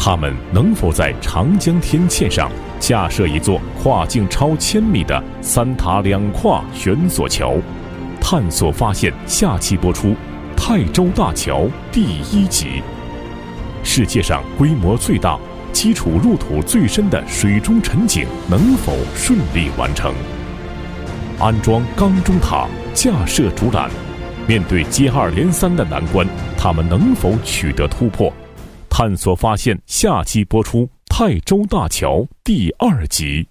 他们能否在长江天堑上架设一座跨境超千米的三塔两跨悬索桥？探索发现，下期播出《泰州大桥》第一集。世界上规模最大、基础入土最深的水中沉井能否顺利完成？安装钢中塔、架设主缆，面对接二连三的难关，他们能否取得突破？探索发现，下期播出《泰州大桥》第二集。